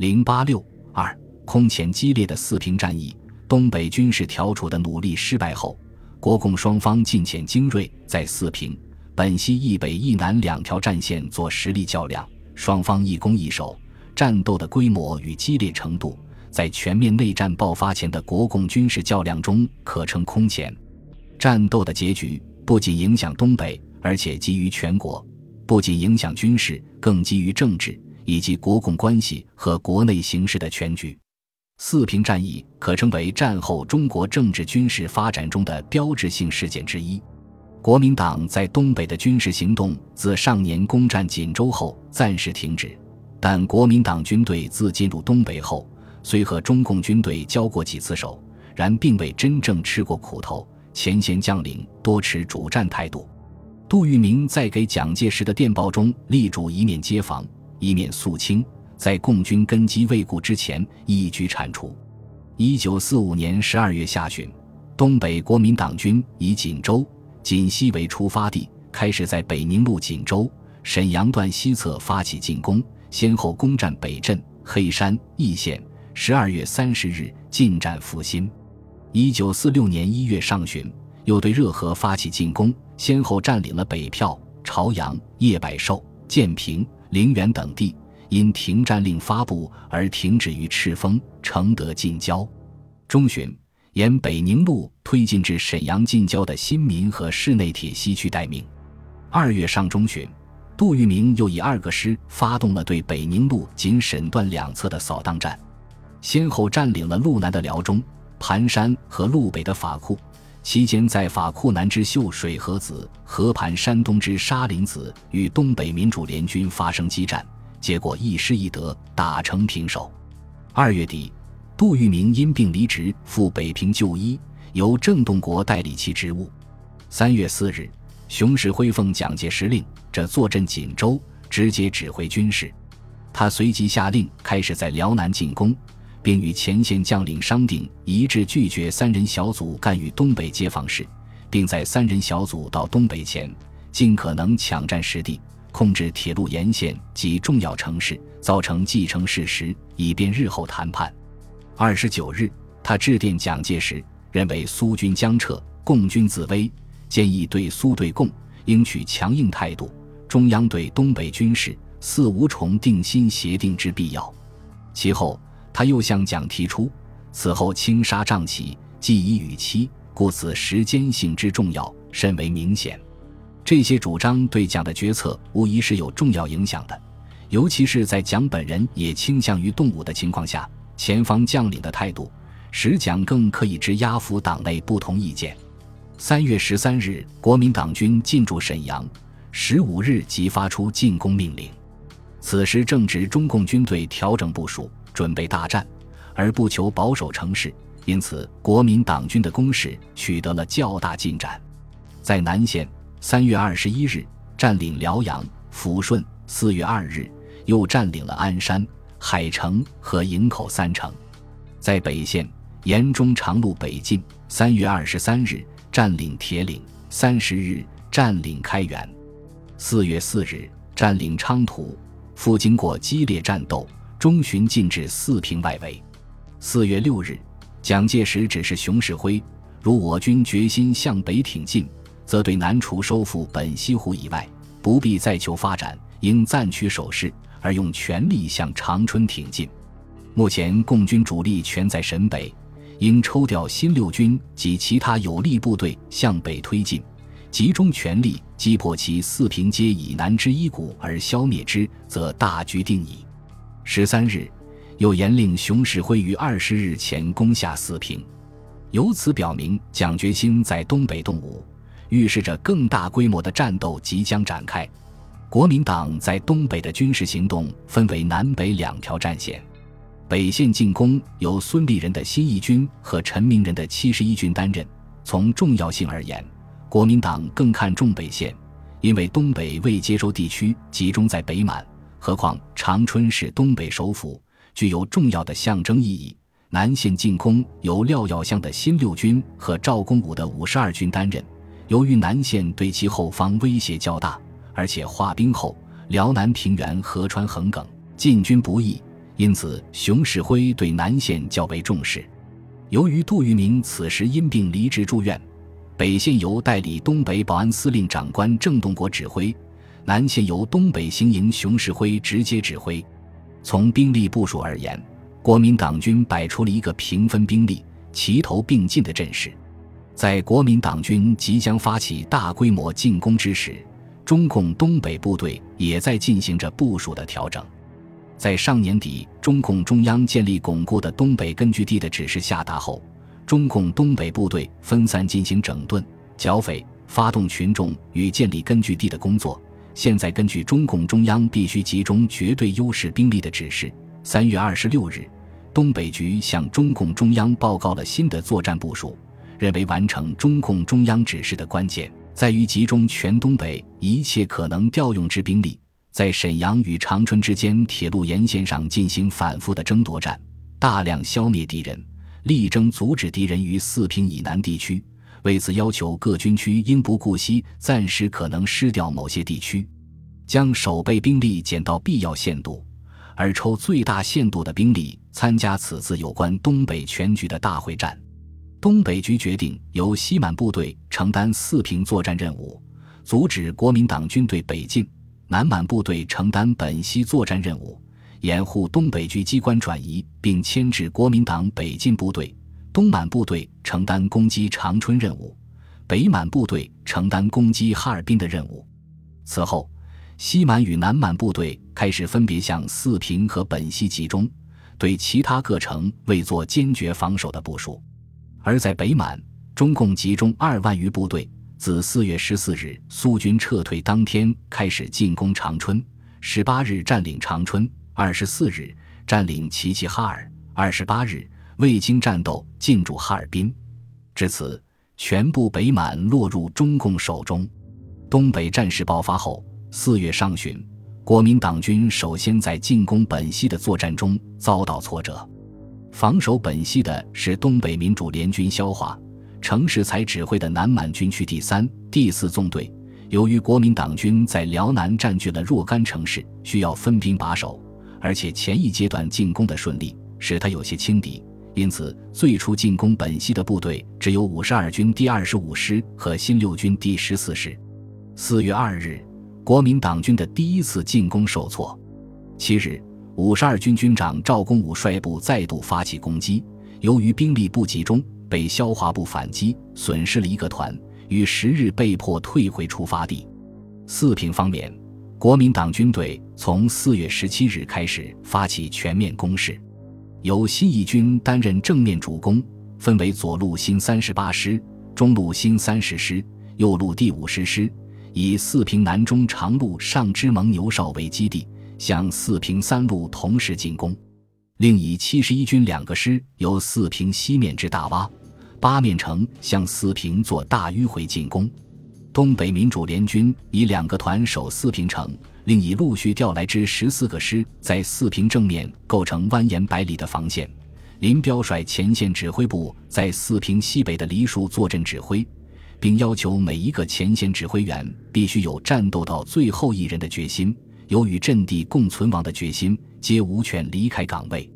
零八六二空前激烈的四平战役，东北军事调处的努力失败后，国共双方进遣精锐在四平、本溪一北一南两条战线做实力较量，双方一攻一守，战斗的规模与激烈程度，在全面内战爆发前的国共军事较量中可称空前。战斗的结局不仅影响东北，而且基于全国。不仅影响军事，更基于政治以及国共关系和国内形势的全局。四平战役可称为战后中国政治军事发展中的标志性事件之一。国民党在东北的军事行动自上年攻占锦州后暂时停止，但国民党军队自进入东北后，虽和中共军队交过几次手，然并未真正吃过苦头。前线将领多持主战态度。杜聿明在给蒋介石的电报中力主一面接防，一面肃清，在共军根基未固之前一举铲除。一九四五年十二月下旬，东北国民党军以锦州、锦西为出发地，开始在北宁路、锦州、沈阳段西侧发起进攻，先后攻占北镇、黑山、易县。十二月三十日进占阜新。一九四六年一月上旬，又对热河发起进攻。先后占领了北票、朝阳、叶百寿、建平、陵园等地，因停战令发布而停止于赤峰、承德近郊。中旬，沿北宁路推进至沈阳近郊的新民和市内铁西区待命。二月上中旬，杜聿明又以二个师发动了对北宁路仅沈段两侧的扫荡战，先后占领了路南的辽中、盘山和路北的法库。期间，在法库南之秀水河子、河盘山东之沙林子与东北民主联军发生激战，结果一失一得，打成平手。二月底，杜聿明因病离职，赴北平就医，由郑洞国代理其职务。三月四日，熊式辉奉蒋介石令，这坐镇锦州，直接指挥军事。他随即下令，开始在辽南进攻。并与前线将领商定，一致拒绝三人小组干预东北接防事，并在三人小组到东北前，尽可能抢占实地，控制铁路沿线及重要城市，造成既成事实，以便日后谈判。二十九日，他致电蒋介石，认为苏军将撤，共军自危，建议对苏对共应取强硬态度，中央对东北军事似无重定新协定之必要。其后。他又向蒋提出，此后轻杀仗起，既已逾期，故此时间性之重要甚为明显。这些主张对蒋的决策无疑是有重要影响的，尤其是在蒋本人也倾向于动武的情况下，前方将领的态度使蒋更可以之压服党内不同意见。三月十三日，国民党军进驻沈阳，十五日即发出进攻命令。此时正值中共军队调整部署。准备大战，而不求保守城市，因此国民党军的攻势取得了较大进展。在南线，三月二十一日占领辽阳、抚顺；四月二日又占领了鞍山、海城和营口三城。在北线，沿中长路北进，三月二十三日占领铁岭，三十日占领开原，四月四日占领昌图。赴经过激烈战斗。中旬进至四平外围。四月六日，蒋介石指示熊式辉：如我军决心向北挺进，则对南除收复本溪湖以外，不必再求发展，应暂取守势，而用全力向长春挺进。目前共军主力全在沈北，应抽调新六军及其他有力部队向北推进，集中全力击破其四平街以南之一股而消灭之，则大局定矣。十三日，又严令熊式辉于二十日前攻下四平，由此表明蒋决心在东北动武，预示着更大规模的战斗即将展开。国民党在东北的军事行动分为南北两条战线，北线进攻由孙立人的新一军和陈明仁的七十一军担任。从重要性而言，国民党更看重北线，因为东北未接收地区集中在北满。何况长春是东北首府，具有重要的象征意义。南线进攻由廖耀湘的新六军和赵公武的五十二军担任。由于南线对其后方威胁较大，而且化兵后辽南平原河川横亘，进军不易，因此熊式辉对南线较为重视。由于杜聿明此时因病离职住院，北线由代理东北保安司令长官郑洞国指挥，南线由东北行营熊式辉直接指挥。从兵力部署而言，国民党军摆出了一个平分兵力、齐头并进的阵势。在国民党军即将发起大规模进攻之时，中共东北部队也在进行着部署的调整。在上年底，中共中央建立巩固的东北根据地的指示下达后，中共东北部队分散进行整顿、剿匪、发动群众与建立根据地的工作。现在根据中共中央必须集中绝对优势兵力的指示，三月二十六日，东北局向中共中央报告了新的作战部署，认为完成中共中央指示的关键在于集中全东北一切可能调用之兵力，在沈阳与长春之间铁路沿线上进行反复的争夺战，大量消灭敌人，力争阻止敌人于四平以南地区。为此，要求各军区应不顾惜暂时可能失掉某些地区，将守备兵力减到必要限度，而抽最大限度的兵力参加此次有关东北全局的大会战。东北局决定由西满部队承担四平作战任务，阻止国民党军队北进；南满部队承担本溪作战任务，掩护东北局机关转移并牵制国民党北进部队。东满部队承担攻击长春任务，北满部队承担攻击哈尔滨的任务。此后，西满与南满部队开始分别向四平和本溪集中，对其他各城未做坚决防守的部署。而在北满，中共集中二万余部队，自四月十四日苏军撤退当天开始进攻长春，十八日占领长春，二十四日占领齐齐哈尔，二十八日。未经战斗进驻哈尔滨，至此全部北满落入中共手中。东北战事爆发后，四月上旬，国民党军首先在进攻本溪的作战中遭到挫折。防守本溪的是东北民主联军萧华、程世才指挥的南满军区第三、第四纵队。由于国民党军在辽南占据了若干城市，需要分兵把守，而且前一阶段进攻的顺利，使他有些轻敌。因此，最初进攻本溪的部队只有五十二军第二十五师和新六军第十四师。四月二日，国民党军的第一次进攻受挫。七日，五十二军军长赵公武率部再度发起攻击，由于兵力不集中，被消化部反击，损失了一个团，于十日被迫退回出发地。四平方面，国民党军队从四月十七日开始发起全面攻势。由新一军担任正面主攻，分为左路新三十八师、中路新三十师、右路第五十师，以四平南中长路上之蒙牛哨为基地，向四平三路同时进攻。另以七十一军两个师由四平西面至大洼、八面城向四平做大迂回进攻。东北民主联军以两个团守四平城。另以陆续调来之十四个师，在四平正面构成蜿蜒百里的防线。林彪率前线指挥部在四平西北的梨树坐镇指挥，并要求每一个前线指挥员必须有战斗到最后一人的决心，有与阵地共存亡的决心，皆无权离开岗位。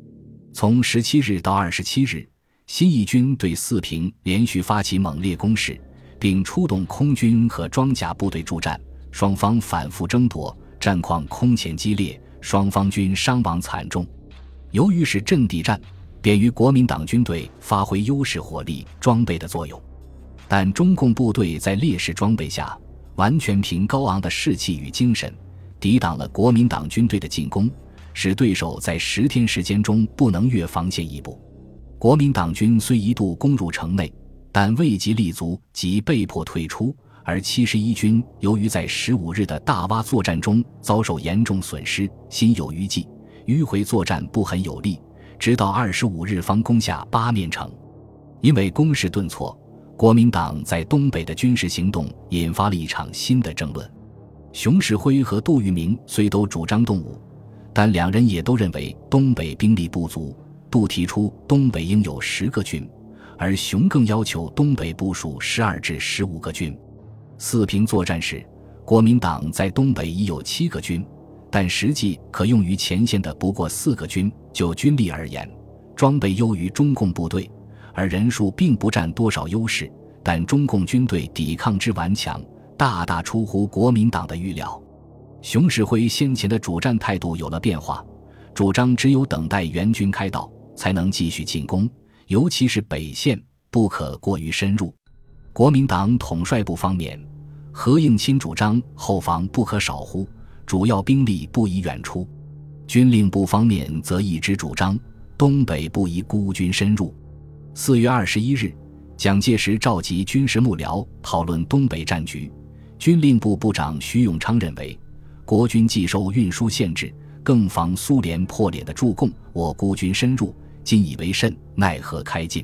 从十七日到二十七日，新一军对四平连续发起猛烈攻势，并出动空军和装甲部队助战，双方反复争夺。战况空前激烈，双方军伤亡惨重。由于是阵地战，便于国民党军队发挥优势火力装备的作用。但中共部队在劣势装备下，完全凭高昂的士气与精神，抵挡了国民党军队的进攻，使对手在十天时间中不能越防线一步。国民党军虽一度攻入城内，但未及立足，即被迫退出。而七十一军由于在十五日的大洼作战中遭受严重损失，心有余悸，迂回作战不很有力，直到二十五日方攻下八面城。因为攻势顿挫，国民党在东北的军事行动引发了一场新的争论。熊式辉和杜聿明虽都主张动武，但两人也都认为东北兵力不足。杜提出东北应有十个军，而熊更要求东北部署十二至十五个军。四平作战时，国民党在东北已有七个军，但实际可用于前线的不过四个军。就军力而言，装备优于中共部队，而人数并不占多少优势。但中共军队抵抗之顽强，大大出乎国民党的预料。熊式辉先前的主战态度有了变化，主张只有等待援军开道，才能继续进攻，尤其是北线不可过于深入。国民党统帅部方面，何应钦主张后防不可少乎，主要兵力不宜远出；军令部方面则一直主张东北不宜孤军深入。四月二十一日。蒋介石召集军事幕僚讨论东北战局，军令部部长徐永昌认为，国军既受运输限制，更防苏联破脸的助攻，我孤军深入，今以为甚？奈何开进？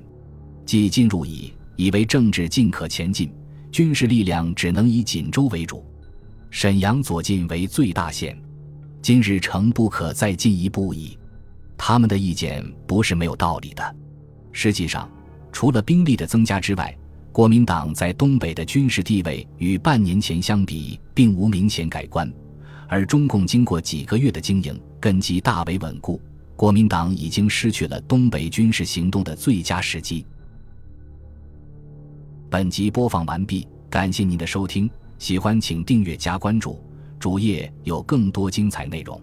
既进入矣，以为政治尽可前进，军事力量只能以锦州为主，沈阳左近为最大县，今日诚不可再进一步矣。他们的意见不是没有道理的，实际上。除了兵力的增加之外，国民党在东北的军事地位与半年前相比并无明显改观，而中共经过几个月的经营，根基大为稳固，国民党已经失去了东北军事行动的最佳时机。本集播放完毕，感谢您的收听，喜欢请订阅加关注，主页有更多精彩内容。